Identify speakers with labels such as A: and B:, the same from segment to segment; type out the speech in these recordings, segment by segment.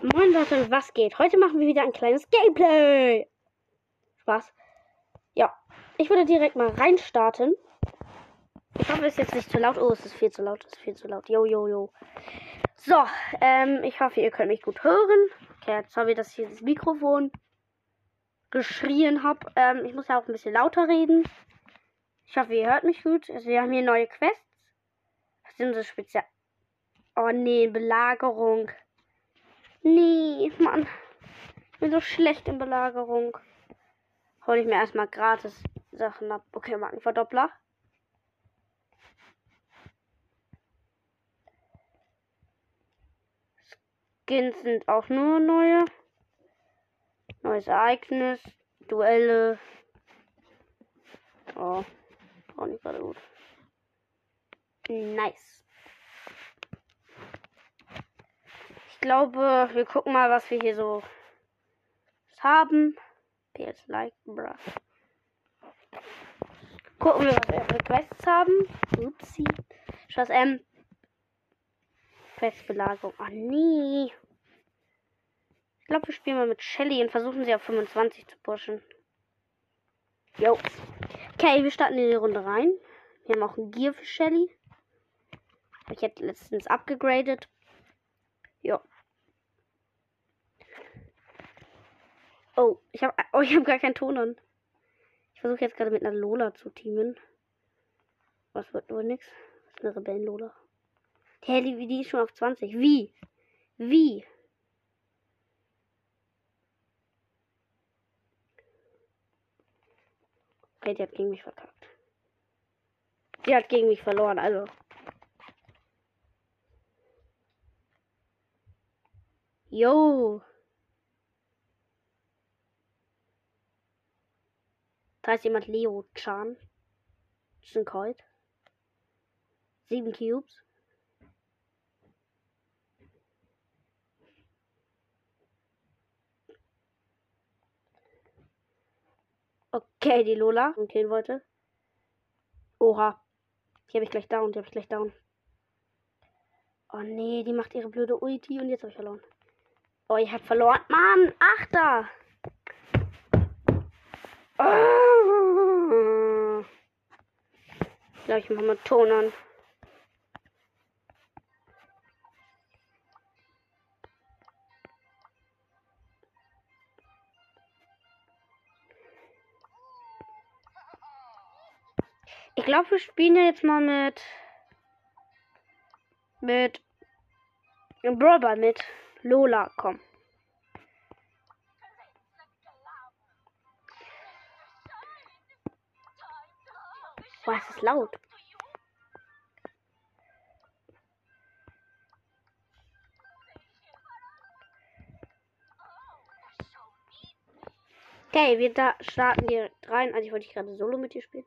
A: Moin Leute, was geht? Heute machen wir wieder ein kleines Gameplay. Spaß. Ja, ich würde direkt mal reinstarten. Ich hoffe, es ist jetzt nicht zu laut. Oh, es ist viel zu laut. Es ist viel zu laut. Jo, jo, jo. So, ähm, ich hoffe, ihr könnt mich gut hören. Okay, sorry, dass ich hier das Mikrofon geschrien habe. Ähm, ich muss ja auch ein bisschen lauter reden. Ich hoffe, ihr hört mich gut. Also, wir haben hier neue Quests. Was sind so speziell? Oh nee, Belagerung. Nee, Mann. Ich bin so schlecht in Belagerung. Hol ich mir erstmal gratis Sachen ab. Okay, Markenverdoppler. Skins sind auch nur neue. Neues Ereignis. Duelle. Oh. Auch nicht gerade gut. Nice. Ich glaube, wir gucken mal, was wir hier so haben. PS like, bruh. Gucken wir, was wir für Quests haben. Upsi. Schloss M. Questbelagerung. Ach nee. Ich glaube, wir spielen mal mit Shelly und versuchen sie auf 25 zu pushen. Jo. Okay, wir starten in die Runde rein. Wir haben auch ein Gear für Shelly. Ich jetzt letztens abgegradet. Ja. Oh, ich habe oh, ich habe gar keinen Ton an. Ich versuche jetzt gerade mit einer Lola zu teamen. Was wird wohl nix? Das ist eine Rebellen-Lola. Die Heli, die ist schon auf 20. Wie? Wie? Okay, die hat gegen mich verkackt. Die hat gegen mich verloren, also. Jo. Da ist jemand Leo Chan. Das ist ein Colt. Sieben Cubes. Okay, die Lola und killen wollte. Oha. Die habe ich gleich down, die habe ich gleich down. Oh nee, die macht ihre blöde Ulti und jetzt habe ich verloren. Oh, ich habe verloren. Mann, Achter. Oh. Ich glaube, ich mache mal Ton an. Ich glaube, wir spielen jetzt mal mit. Mit. Brawler mit Lola, komm. Es ist laut. Okay, wir da starten direkt rein. Also ich wollte gerade Solo mit dir spielen.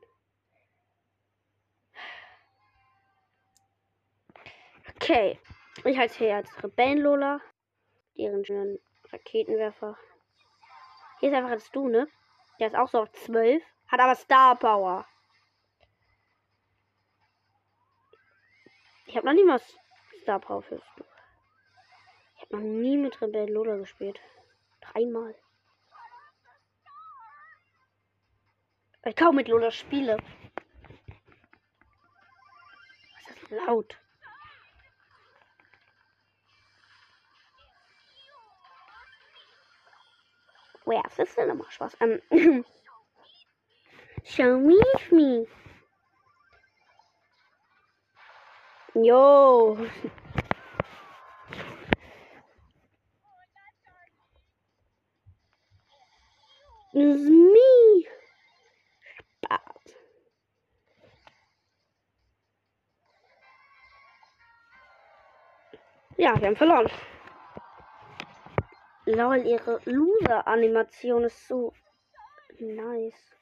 A: Okay. Ich heiße hier als Rebellen-Lola. Deren schönen Raketenwerfer. Hier ist einfach jetzt du, ne? Der ist auch so auf 12. Hat aber Star Power. Ich habe noch nie mal Star Power für Stu. Ich habe noch nie mit Rebellen Lola gespielt. Dreimal. Weil ich kaum mit Lola spiele. Was ist das laut? Ist denn nochmal Spaß? Ähm, Show me me. Yo. It's me. Ja, wir haben verloren. Lol, ihre Loser-Animation ist so nice.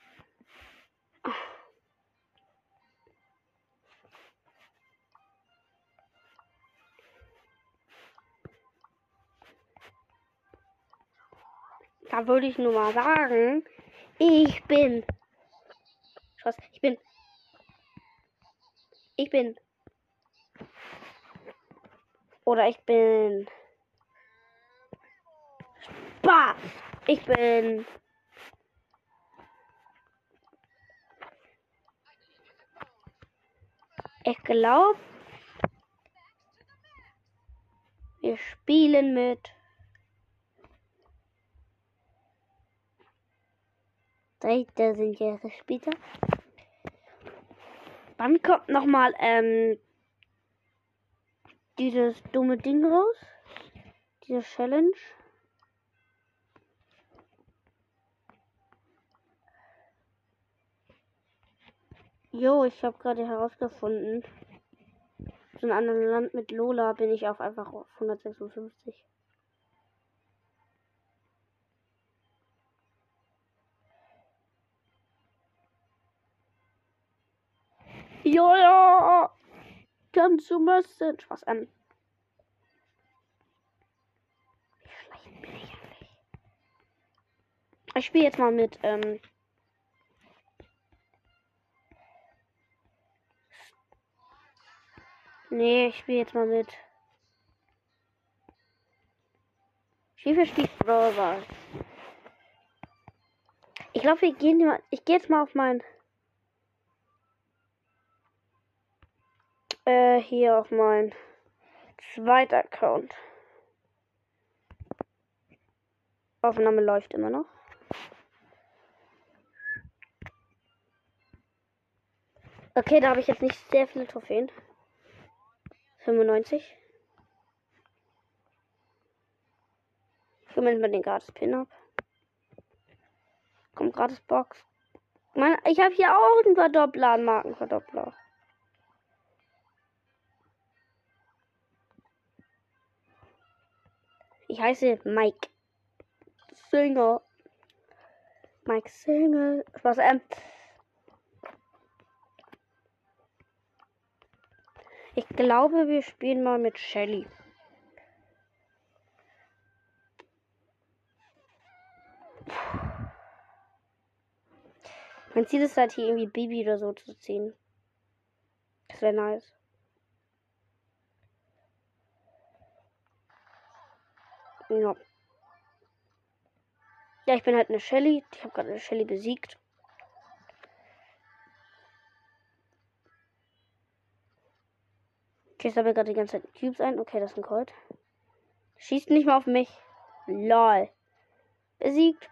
A: Da würde ich nur mal sagen, ich bin. Was? Ich bin. Ich bin. Oder ich bin. Spaß. Ich bin. Ich glaube, wir spielen mit. Da sind Jahre später. Wann kommt nochmal ähm, dieses dumme Ding raus? Diese Challenge? Jo, ich habe gerade herausgefunden. In einem anderen Land mit Lola bin ich auf einfach auf 156. Ja, ja. Kannst du müssen. Spaß an. Ich spiele jetzt mal mit, ähm, Nee, ich spiele jetzt mal mit. Viel spielt Brawl Ich glaube, wir gehen mal. Ich gehe jetzt mal auf mein. Äh, hier auf mein zweiter Account. Aufnahme läuft immer noch. Okay, da habe ich jetzt nicht sehr viele Trophäen. 95. Ich hole mir den gratis Pin ab. Kommt gratis Box. Mann, ich habe hier auch einen Verdoppler, einen Markenverdoppler. Ich heiße Mike Singer. Mike Singer. Was, ähm, Ich glaube, wir spielen mal mit Shelly. Mein Ziel ist halt hier irgendwie Baby oder so zu ziehen. Das wäre nice. Ja. Ja, ich bin halt eine Shelly. Ich habe gerade eine Shelly besiegt. Okay, ich sammle gerade die ganze Zeit Cubes ein. Okay, das ist ein Colt. Schießt nicht mal auf mich. Lol. Besiegt.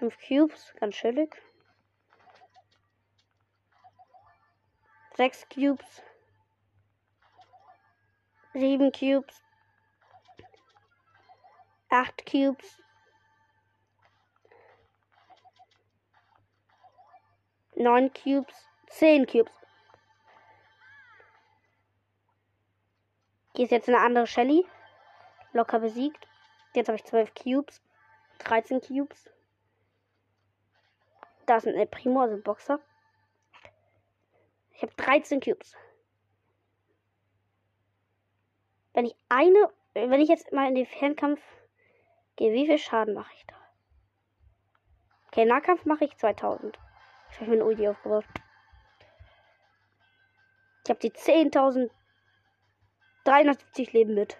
A: Fünf Cubes, ganz chillig. Sechs Cubes. Sieben Cubes. Acht Cubes. Neun Cubes. Zehn Cubes. Hier ist jetzt eine andere Shelly. Locker besiegt. Jetzt habe ich 12 Cubes. 13 Cubes. Da ist ein Primo, also ein Boxer. Ich habe 13 Cubes. Wenn ich eine, wenn ich jetzt mal in den Fernkampf gehe, wie viel Schaden mache ich da? Okay, Nahkampf mache ich 2000. Ich habe mir Uli aufgebaut. Ich habe die 10.000 370 Leben mit.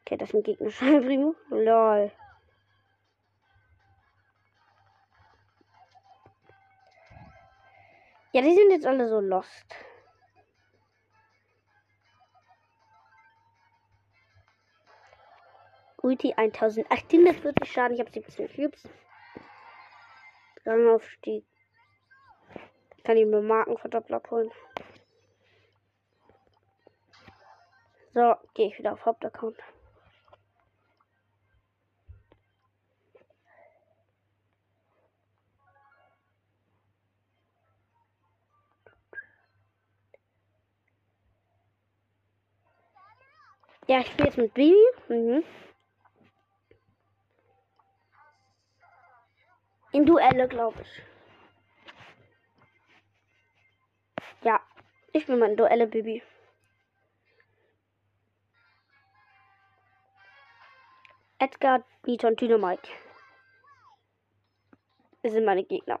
A: Okay, das ist ein gegnerischer Primo. Lol. Ja, die sind jetzt alle so lost. Ulti 1840 Schaden. Ich habe 17 Cubes. Rangaufstieg. Ich kann ihm nur Markenverdoppler holen. So, gehe ich wieder auf Hauptaccount. Ja, ich spiele jetzt mit Bibi. Mhm. In Duelle, glaube ich. Ja, ich bin mal in Duelle, Bibi. Edgar, Nita und Dynamite. Das sind meine Gegner.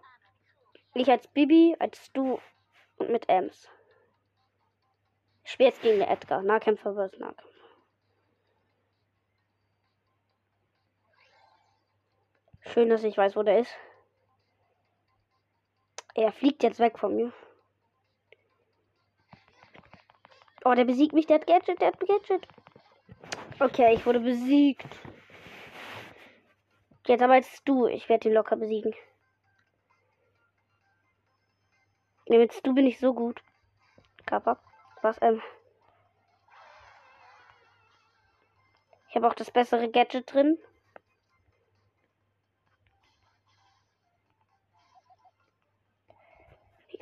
A: Ich als Bibi, als du und mit Ems. Ich spiele jetzt gegen den Edgar. Nahkämpfer vs. Nahkämpfer. Schön, dass ich weiß, wo der ist. Er fliegt jetzt weg von mir. Oh, der besiegt mich. Der hat Gadget, der hat Gadget. Okay, ich wurde besiegt. Jetzt aber jetzt du. Ich werde ihn locker besiegen. Ja, du bin ich so gut. Kappa. Was, ähm. Ich habe auch das bessere Gadget drin.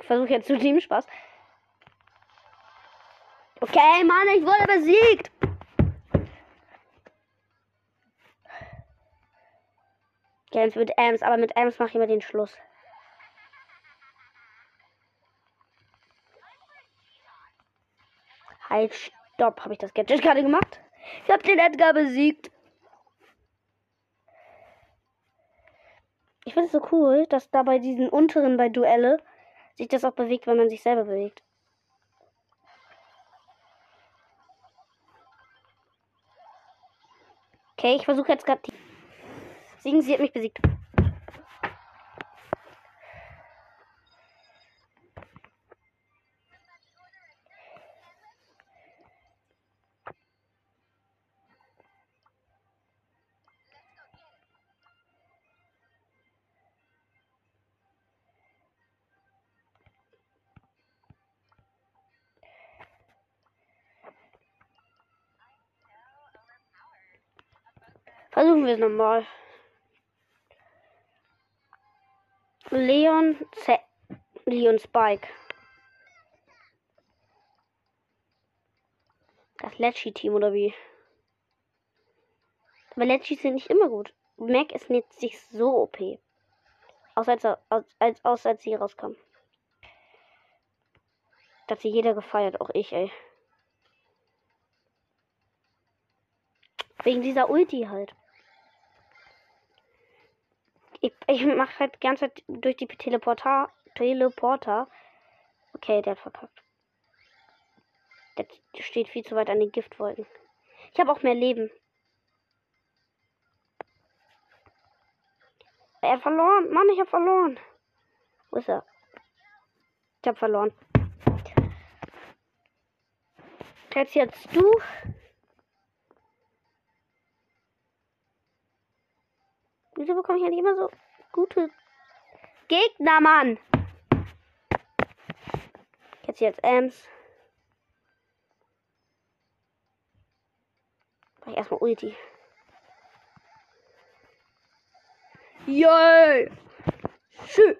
A: Versuche jetzt zu dem Spaß. Okay, Mann, ich wurde besiegt. Games mit Ams, aber mit Ams mache ich immer den Schluss. Halt, stopp. Habe ich das Gadget gerade gemacht? Ich habe den Edgar besiegt. Ich finde es so cool, dass da bei diesen unteren bei Duelle sich das auch bewegt, wenn man sich selber bewegt. Okay, ich versuche jetzt gerade die. Siegen, sie hat mich besiegt. Versuchen wir es nochmal. Leon, Z Leon Spike. Das Lecci-Team oder wie? Aber Leccis sind nicht immer gut. Mac ist nicht sich so OP. Außer als, als, als, als, als sie rauskam. Da sie jeder gefeiert, auch ich, ey. Wegen dieser Ulti halt. Ich, ich mache halt die ganze Zeit durch die Teleporter. Teleporter. Okay, der hat verkackt. Der steht viel zu weit an den Giftwolken. Ich habe auch mehr Leben. Er hat verloren. Mann, ich habe verloren. Wo ist er? Ich habe verloren. Jetzt jetzt du. Wieso bekomme ich nicht immer so gute Gegner, Mann? Jetzt jetzt Ems. Mach ich erstmal Ulti. Yay! Schön.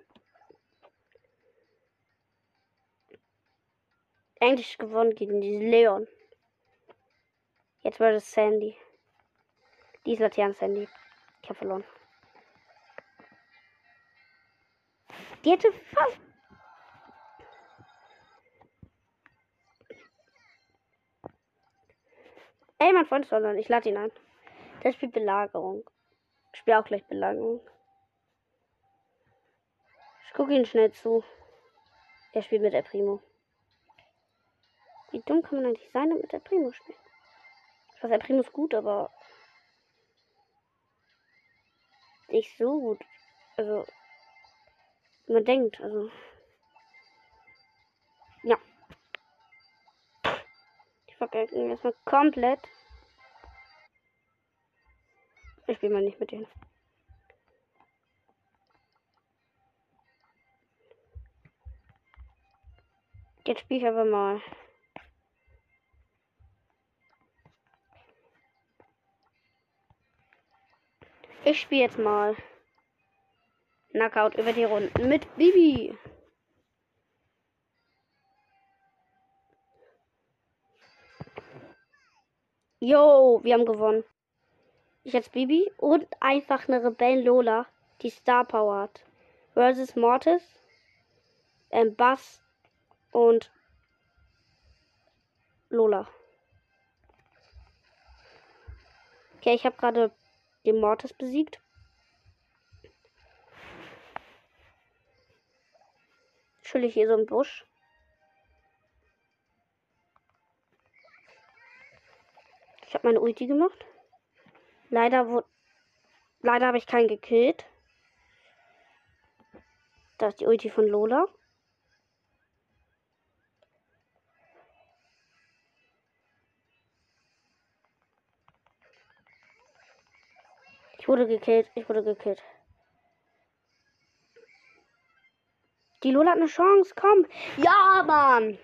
A: Eigentlich gewonnen gegen die Leon. Jetzt wird es Sandy. Die ist Laternen Sandy. Ich habe verloren. Die hätte fast. Ey, mein Freund ist online. Ich lade ihn ein. Der spielt Belagerung. Ich spiele auch gleich Belagerung. Ich gucke ihn schnell zu. Er spielt mit der Primo. Wie dumm kann man eigentlich sein und mit der Primo spielen? Ich weiß, der Primo ist gut, aber nicht so gut. Also man denkt. Also. Ja. Ich vergesse erstmal komplett. Ich spiele mal nicht mit denen. Jetzt spiele ich aber mal. Ich spiele jetzt mal. Knockout über die Runden mit Bibi. Jo, wir haben gewonnen. Ich jetzt Bibi und einfach eine Rebellen Lola, die Star Power hat. Versus Mortis, ähm, Bass und Lola. Okay, ich habe gerade den Mortis besiegt. Chill hier so im Busch. Ich habe meine Ulti gemacht. Leider wurde. Leider habe ich keinen gekillt. Da ist die Ulti von Lola. Ich wurde gekillt. Ich wurde gekillt. Die Lola hat eine Chance. Komm. Ja, Mann.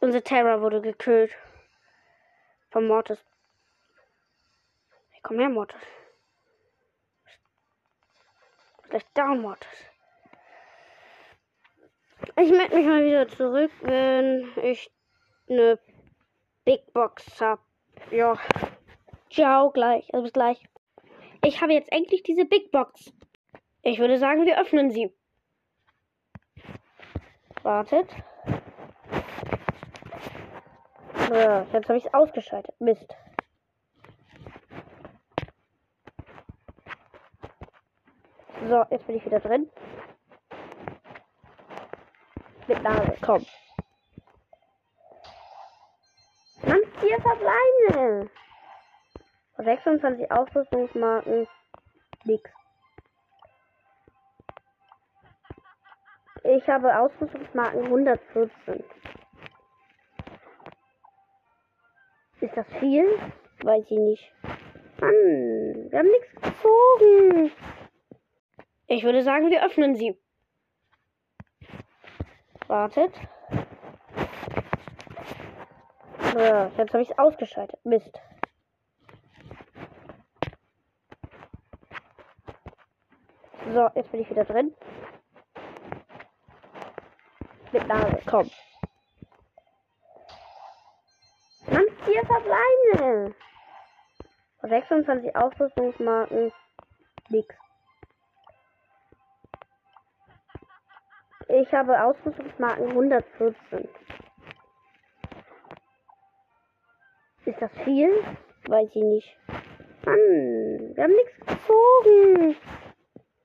A: Unser Terror wurde gekillt. Von Mortis. Hey, komm her, Mortis. Gleich down, Mortis. Ich melde mich mal wieder zurück, wenn ich eine Big Box habe. Ja. Ciao, gleich. Also bis gleich. Ich habe jetzt endlich diese Big Box. Ich würde sagen, wir öffnen sie. Wartet. Ja, jetzt habe ich es ausgeschaltet. Mist. So, jetzt bin ich wieder drin. Mit Nase, komm. Vier verbleibende. 26 Ausrüstungsmarken. Nix. Ich habe Ausrüstungsmarken 114. Ist das viel? Weiß ich nicht. Mann, wir haben nichts gezogen. Ich würde sagen, wir öffnen sie. Wartet. Jetzt habe ich es ausgeschaltet. Mist. So, jetzt bin ich wieder drin. Mit Nase, komm. vier verbleibende. 26 Ausrüstungsmarken. Nix. Ich habe Ausrüstungsmarken 114. Ist das viel? Weiß ich nicht. Mann, wir haben nichts gezogen.